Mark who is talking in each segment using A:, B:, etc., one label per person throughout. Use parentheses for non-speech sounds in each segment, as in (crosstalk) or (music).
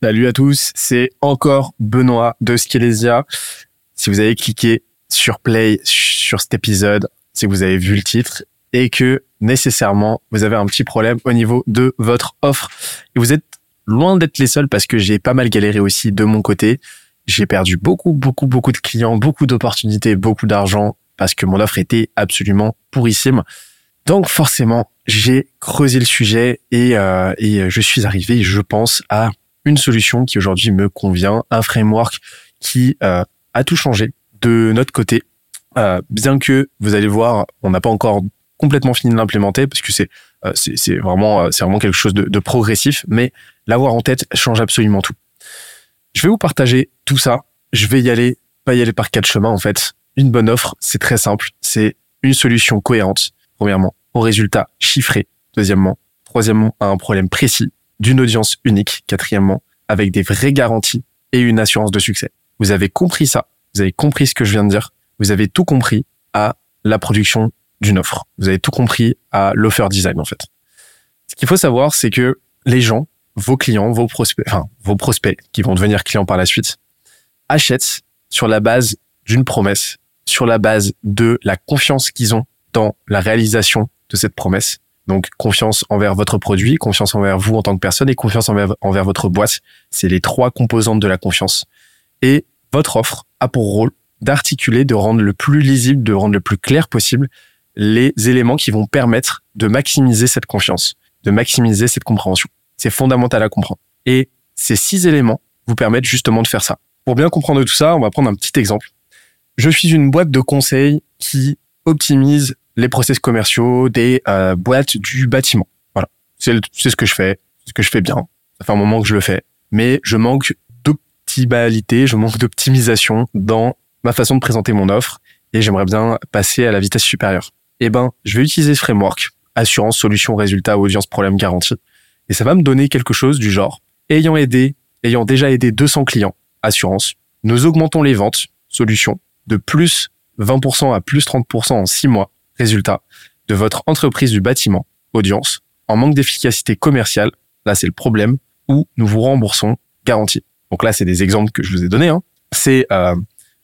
A: Salut à tous, c'est encore Benoît de Skelesia. Si vous avez cliqué sur play sur cet épisode, c'est que vous avez vu le titre et que nécessairement vous avez un petit problème au niveau de votre offre. Et vous êtes loin d'être les seuls parce que j'ai pas mal galéré aussi de mon côté. J'ai perdu beaucoup, beaucoup, beaucoup de clients, beaucoup d'opportunités, beaucoup d'argent parce que mon offre était absolument pourrissime. Donc forcément, j'ai creusé le sujet et, euh, et je suis arrivé, je pense, à une solution qui aujourd'hui me convient, un framework qui euh, a tout changé de notre côté. Euh, bien que vous allez voir, on n'a pas encore complètement fini de l'implémenter parce que c'est euh, vraiment c'est vraiment quelque chose de, de progressif, mais l'avoir en tête change absolument tout. Je vais vous partager tout ça. Je vais y aller, pas y aller par quatre chemins en fait. Une bonne offre, c'est très simple. C'est une solution cohérente. Premièrement, au résultat chiffré. Deuxièmement, troisièmement, à un problème précis d'une audience unique. Quatrièmement, avec des vraies garanties et une assurance de succès. Vous avez compris ça. Vous avez compris ce que je viens de dire. Vous avez tout compris à la production d'une offre. Vous avez tout compris à l'offer design, en fait. Ce qu'il faut savoir, c'est que les gens, vos clients, vos prospects, enfin, vos prospects qui vont devenir clients par la suite, achètent sur la base d'une promesse, sur la base de la confiance qu'ils ont dans la réalisation de cette promesse donc confiance envers votre produit, confiance envers vous en tant que personne et confiance envers, votre boîte. C'est les trois composantes de la confiance. Et votre offre a pour rôle d'articuler, de rendre le plus lisible, de rendre le plus clair possible les éléments qui vont permettre de maximiser cette confiance, de maximiser cette compréhension. C'est fondamental à comprendre. Et ces six éléments vous permettent justement de faire ça. Pour bien comprendre tout ça, on va prendre un petit exemple. Je suis une boîte de conseils qui optimise les process commerciaux des euh, boîtes du bâtiment. Voilà, c'est ce que je fais, ce que je fais bien. Ça fait un moment que je le fais, mais je manque d'optimalité, je manque d'optimisation dans ma façon de présenter mon offre et j'aimerais bien passer à la vitesse supérieure. Eh ben, je vais utiliser ce framework assurance, solution, résultat, audience, problème, garantie. Et ça va me donner quelque chose du genre, ayant aidé, ayant déjà aidé 200 clients, assurance, nous augmentons les ventes, solution, de plus 20% à plus 30% en 6 mois, résultat de votre entreprise du bâtiment, audience, en manque d'efficacité commerciale, là c'est le problème, où nous vous remboursons garantie. Donc là c'est des exemples que je vous ai donnés. Hein. C'est euh,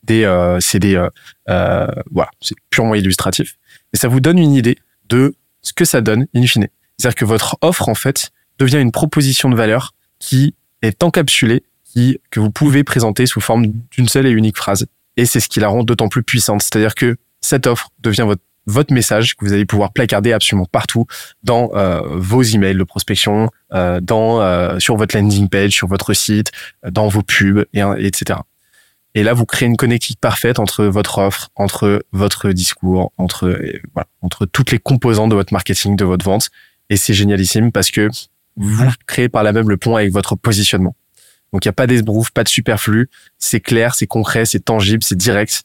A: des, euh, c'est des, euh, euh voilà, c'est purement illustratif. Et ça vous donne une idée de ce que ça donne in fine. C'est-à-dire que votre offre en fait devient une proposition de valeur qui est encapsulée, qui que vous pouvez présenter sous forme d'une seule et unique phrase. Et c'est ce qui la rend d'autant plus puissante. C'est-à-dire que cette offre devient votre votre message que vous allez pouvoir placarder absolument partout dans euh, vos emails de prospection, euh, dans euh, sur votre landing page, sur votre site, dans vos pubs, et, etc. Et là, vous créez une connectique parfaite entre votre offre, entre votre discours, entre voilà, entre toutes les composantes de votre marketing, de votre vente. Et c'est génialissime parce que vous créez par là même le pont avec votre positionnement. Donc il n'y a pas d'esbrouf, pas de superflu. C'est clair, c'est concret, c'est tangible, c'est direct.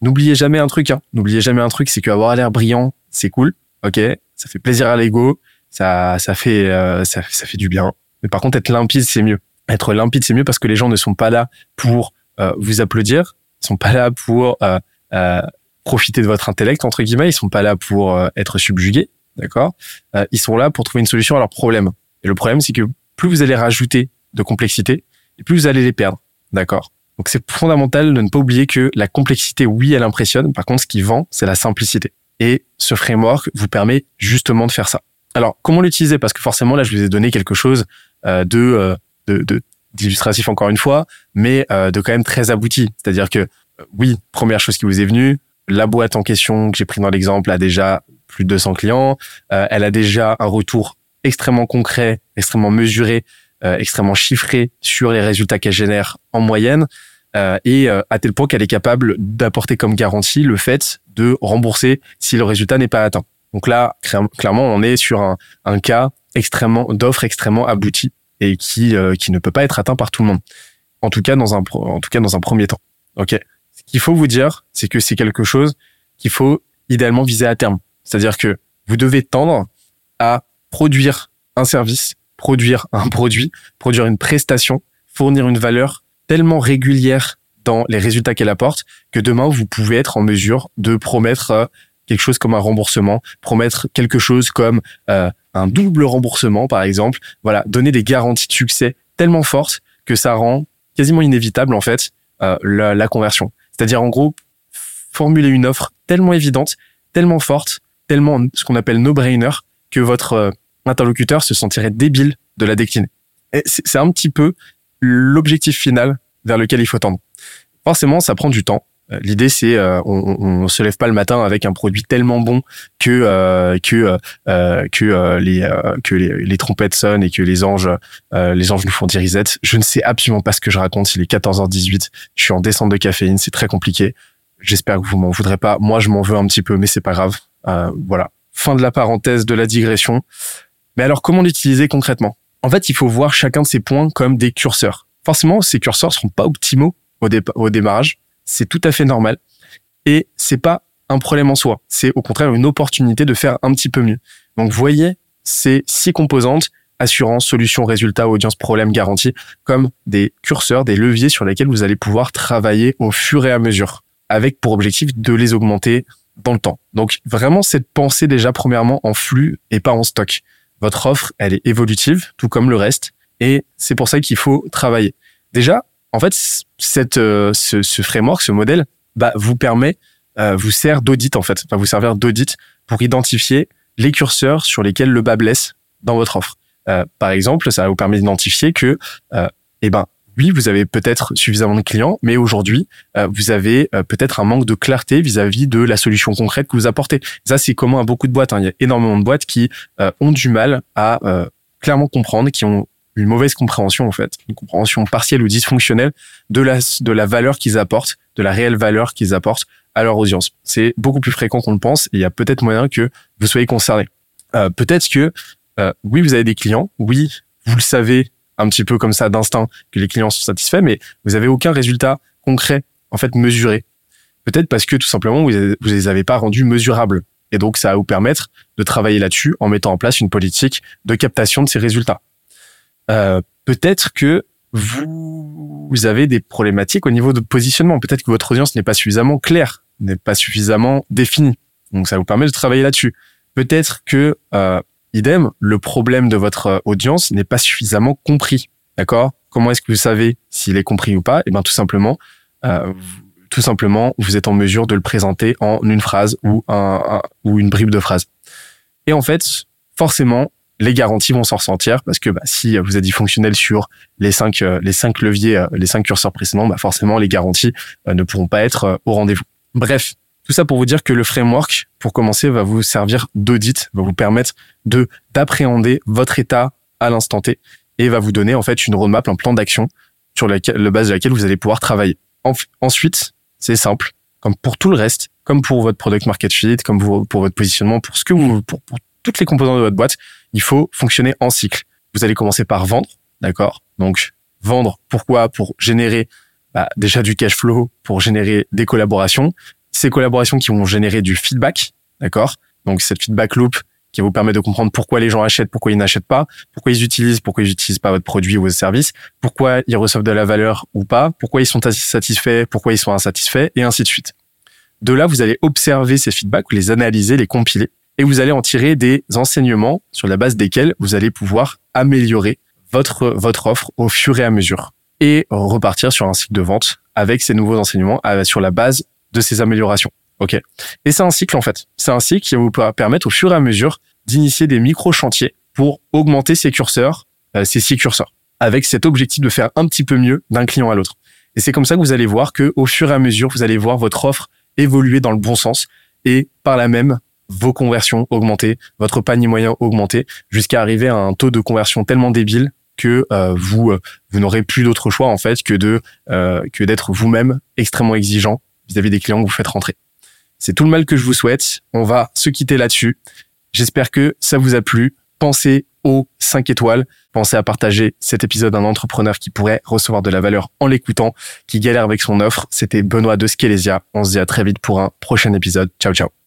A: N'oubliez jamais un truc, hein. N'oubliez jamais un truc, c'est qu'avoir l'air brillant, c'est cool. Ok, ça fait plaisir à l'ego, ça, ça fait, euh, ça, ça fait du bien. Mais par contre, être limpide, c'est mieux. Être limpide, c'est mieux parce que les gens ne sont pas là pour euh, vous applaudir. Ils sont pas là pour euh, euh, profiter de votre intellect entre guillemets. Ils sont pas là pour euh, être subjugués, d'accord? Ils sont là pour trouver une solution à leurs problèmes. Et le problème, c'est que plus vous allez rajouter de complexité, plus vous allez les perdre, d'accord? Donc c'est fondamental de ne pas oublier que la complexité, oui, elle impressionne. Par contre, ce qui vend, c'est la simplicité. Et ce framework vous permet justement de faire ça. Alors, comment l'utiliser? Parce que forcément, là, je vous ai donné quelque chose euh, de, euh, de, de encore une fois, mais euh, de quand même très abouti. C'est-à-dire que oui, première chose qui vous est venue, la boîte en question que j'ai pris dans l'exemple a déjà plus de 200 clients, elle a déjà un retour extrêmement concret, extrêmement mesuré, extrêmement chiffré sur les résultats qu'elle génère en moyenne. Euh, et euh, à tel point qu'elle est capable d'apporter comme garantie le fait de rembourser si le résultat n'est pas atteint. Donc là, clairement, on est sur un, un cas extrêmement d'offre extrêmement abouti et qui euh, qui ne peut pas être atteint par tout le monde. En tout cas dans un en tout cas dans un premier temps. Ok. Ce qu'il faut vous dire, c'est que c'est quelque chose qu'il faut idéalement viser à terme. C'est-à-dire que vous devez tendre à produire un service, produire un (laughs) produit, produire une prestation, fournir une valeur tellement régulière dans les résultats qu'elle apporte que demain, vous pouvez être en mesure de promettre euh, quelque chose comme un remboursement, promettre quelque chose comme euh, un double remboursement, par exemple. Voilà, donner des garanties de succès tellement fortes que ça rend quasiment inévitable en fait euh, la, la conversion. C'est-à-dire en gros formuler une offre tellement évidente, tellement forte, tellement ce qu'on appelle no-brainer que votre interlocuteur se sentirait débile de la décliner. C'est un petit peu l'objectif final vers lequel il faut tendre. Forcément, ça prend du temps. Euh, l'idée, c'est euh, on, se lève pas le matin avec un produit tellement bon que euh, que que les que les, trompettes sonnent et que les anges les anges nous font des risettes. Je ne sais absolument pas ce que je raconte. Il est 14h18. Je suis en descente de caféine. C'est très compliqué. J'espère que vous m'en voudrez pas. Moi, je m'en veux un petit peu, mais c'est pas grave. voilà. Fin de la parenthèse de la digression. Mais alors, comment l'utiliser concrètement? En fait, il faut voir chacun de ces points comme des curseurs. Forcément, ces curseurs seront pas optimaux au, au démarrage c'est tout à fait normal. Et c'est pas un problème en soi. C'est au contraire une opportunité de faire un petit peu mieux. Donc, voyez ces six composantes, assurance, solution, résultat, audience, problème, garantie, comme des curseurs, des leviers sur lesquels vous allez pouvoir travailler au fur et à mesure, avec pour objectif de les augmenter dans le temps. Donc, vraiment, cette pensée déjà, premièrement, en flux et pas en stock. Votre offre, elle est évolutive, tout comme le reste, et c'est pour ça qu'il faut travailler. Déjà, en fait, cette, euh, ce, ce, framework, ce modèle, bah, vous permet, euh, vous sert d'audit en fait, va vous servir d'audit pour identifier les curseurs sur lesquels le bas blesse dans votre offre. Euh, par exemple, ça vous permettre d'identifier que, euh, eh ben, oui, vous avez peut-être suffisamment de clients, mais aujourd'hui, vous avez peut-être un manque de clarté vis-à-vis de la solution concrète que vous apportez. Ça, c'est commun à beaucoup de boîtes. Hein. Il y a énormément de boîtes qui ont du mal à clairement comprendre, qui ont une mauvaise compréhension en fait, une compréhension partielle ou dysfonctionnelle de la de la valeur qu'ils apportent, de la réelle valeur qu'ils apportent à leur audience. C'est beaucoup plus fréquent qu'on le pense et il y a peut-être moyen que vous soyez concerné. Euh, peut-être que euh, oui, vous avez des clients, oui, vous le savez un petit peu comme ça d'instinct que les clients sont satisfaits, mais vous avez aucun résultat concret en fait mesuré. Peut-être parce que tout simplement vous, vous les avez pas rendus mesurables. Et donc ça va vous permettre de travailler là-dessus en mettant en place une politique de captation de ces résultats. Euh, peut-être que vous, vous avez des problématiques au niveau de positionnement. Peut-être que votre audience n'est pas suffisamment claire, n'est pas suffisamment définie. Donc ça vous permet de travailler là-dessus. Peut-être que, euh, idem, le problème de votre euh, audience n'est pas suffisamment compris. D'accord? Comment est-ce que vous savez s'il est compris ou pas? Eh bien, tout simplement, euh, tout simplement, vous êtes en mesure de le présenter en une phrase ou un ou une bribe de phrase. Et en fait, forcément, les garanties vont s'en ressentir parce que bah, si vous êtes dysfonctionnel sur les cinq euh, les cinq leviers, les cinq curseurs précédents, bah, forcément les garanties ne pourront pas être au rendez-vous. Bref, tout ça pour vous dire que le framework, pour commencer, va vous servir d'audit, va vous permettre de d'appréhender votre état à l'instant T et va vous donner en fait une roadmap, un plan d'action sur laquelle, le base de laquelle vous allez pouvoir travailler. ensuite, c'est simple, comme pour tout le reste, comme pour votre product market fit, comme pour, votre positionnement, pour ce que vous, pour, pour toutes les composantes de votre boîte, il faut fonctionner en cycle. Vous allez commencer par vendre, d'accord? Donc vendre, pourquoi? Pour générer bah, déjà du cash flow, pour générer des collaborations. Ces collaborations qui vont générer du feedback, d'accord? Donc cette feedback loop qui vous permet de comprendre pourquoi les gens achètent, pourquoi ils n'achètent pas, pourquoi ils utilisent, pourquoi ils n'utilisent pas votre produit ou votre service, pourquoi ils reçoivent de la valeur ou pas, pourquoi ils sont satisfaits, pourquoi ils sont insatisfaits, et ainsi de suite. De là, vous allez observer ces feedbacks, les analyser, les compiler, et vous allez en tirer des enseignements sur la base desquels vous allez pouvoir améliorer votre, votre offre au fur et à mesure et repartir sur un cycle de vente avec ces nouveaux enseignements euh, sur la base de ces améliorations. OK. Et c'est un cycle en fait. C'est un cycle qui va vous permettre au fur et à mesure d'initier des micro-chantiers pour augmenter ces curseurs, euh, ces six curseurs, avec cet objectif de faire un petit peu mieux d'un client à l'autre. Et c'est comme ça que vous allez voir que au fur et à mesure, vous allez voir votre offre évoluer dans le bon sens et par là même vos conversions augmenter, votre panier moyen augmenter, jusqu'à arriver à un taux de conversion tellement débile que euh, vous euh, vous n'aurez plus d'autre choix en fait que euh, que d'être vous-même extrêmement exigeant vis-à-vis des clients que vous faites rentrer. C'est tout le mal que je vous souhaite. On va se quitter là-dessus. J'espère que ça vous a plu. Pensez aux 5 étoiles. Pensez à partager cet épisode d'un entrepreneur qui pourrait recevoir de la valeur en l'écoutant, qui galère avec son offre. C'était Benoît de Skelesia. On se dit à très vite pour un prochain épisode. Ciao, ciao.